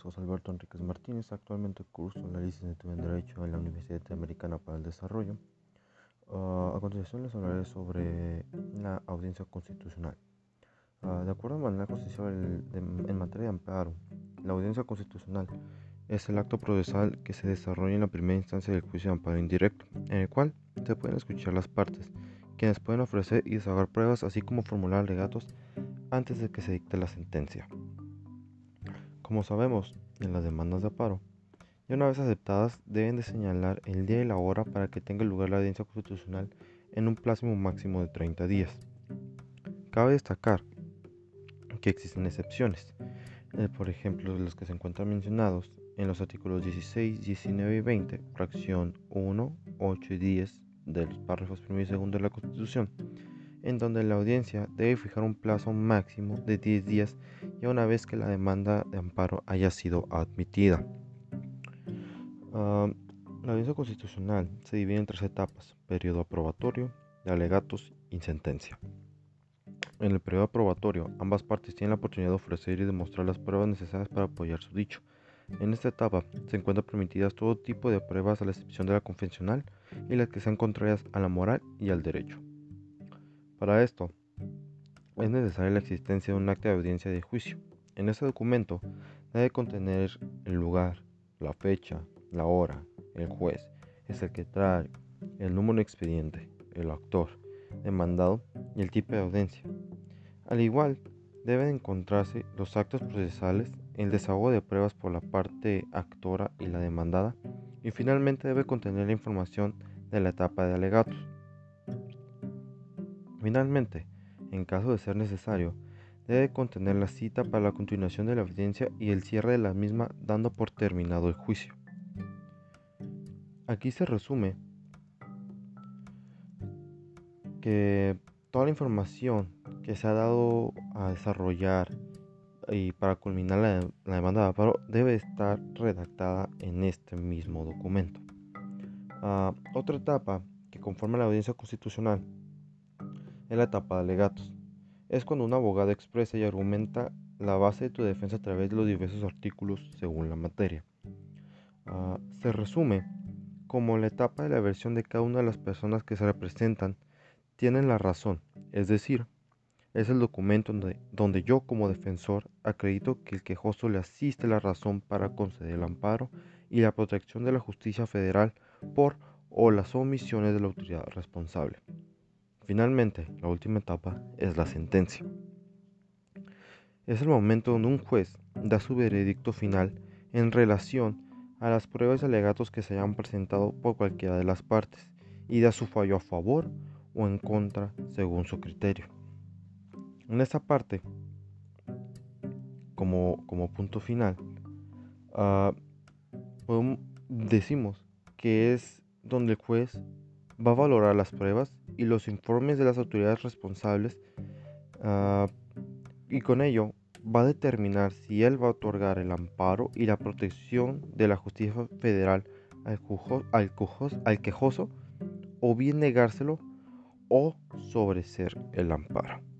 José Alberto Enríquez Martínez. Actualmente curso la licenciatura en Derecho en la Universidad Interamericana para el Desarrollo. Uh, a continuación les hablaré sobre la audiencia constitucional. Uh, de acuerdo a la Constitución en materia de amparo, la audiencia constitucional es el acto procesal que se desarrolla en la primera instancia del juicio de amparo indirecto, en el cual se pueden escuchar las partes, quienes pueden ofrecer y desahogar pruebas, así como formular alegatos antes de que se dicte la sentencia. Como sabemos, en las demandas de aparo, y una vez aceptadas deben de señalar el día y la hora para que tenga lugar la audiencia constitucional en un plazo máximo de 30 días. Cabe destacar que existen excepciones, eh, por ejemplo, los que se encuentran mencionados en los artículos 16, 19 y 20, fracción 1, 8 y 10 de los párrafos 1 y 2 de la Constitución en donde la audiencia debe fijar un plazo máximo de 10 días y una vez que la demanda de amparo haya sido admitida. Ah, la audiencia constitucional se divide en tres etapas, periodo aprobatorio, de alegatos y sentencia. En el periodo aprobatorio, ambas partes tienen la oportunidad de ofrecer y demostrar las pruebas necesarias para apoyar su dicho. En esta etapa se encuentran permitidas todo tipo de pruebas a la excepción de la convencional y las que sean contrarias a la moral y al derecho. Para esto, es necesaria la existencia de un acta de audiencia de juicio. En este documento debe contener el lugar, la fecha, la hora, el juez, el secretario, el número de expediente, el actor, demandado y el tipo de audiencia. Al igual, deben encontrarse los actos procesales, el desahogo de pruebas por la parte actora y la demandada, y finalmente debe contener la información de la etapa de alegatos. Finalmente, en caso de ser necesario, debe contener la cita para la continuación de la audiencia y el cierre de la misma dando por terminado el juicio. Aquí se resume que toda la información que se ha dado a desarrollar y para culminar la, demanda de amparo debe estar redactada en este mismo documento. Ah, otra etapa que conforma la audiencia constitucional la etapa de alegatos. Es cuando un abogado expresa y argumenta la base de tu defensa a través de los diversos artículos según la materia. Ah, se resume como la etapa de la versión de cada una de las personas que se representan tienen la razón, es decir, es el documento donde, donde yo como defensor acredito que el quejoso le asiste la razón para conceder el amparo y la protección de la justicia federal por o las omisiones de la autoridad responsable. Finalmente, la última etapa es la sentencia. Es el momento donde un juez da su veredicto final en relación a las pruebas y alegatos que se hayan presentado por cualquiera de las partes y da su fallo a favor o en contra según su criterio. En esta parte, como, punto final, ah, decimos que es donde el juez va a valorar las pruebas y los informes de las autoridades responsables ah, y con ello va a determinar si él va a otorgar el amparo y la protección de la justicia federal al, al, quejoso o bien negárselo o sobreser el amparo.